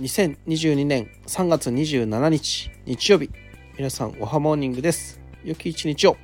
2022年3月27日日曜日。皆さんおはモーニングです。良き一日を。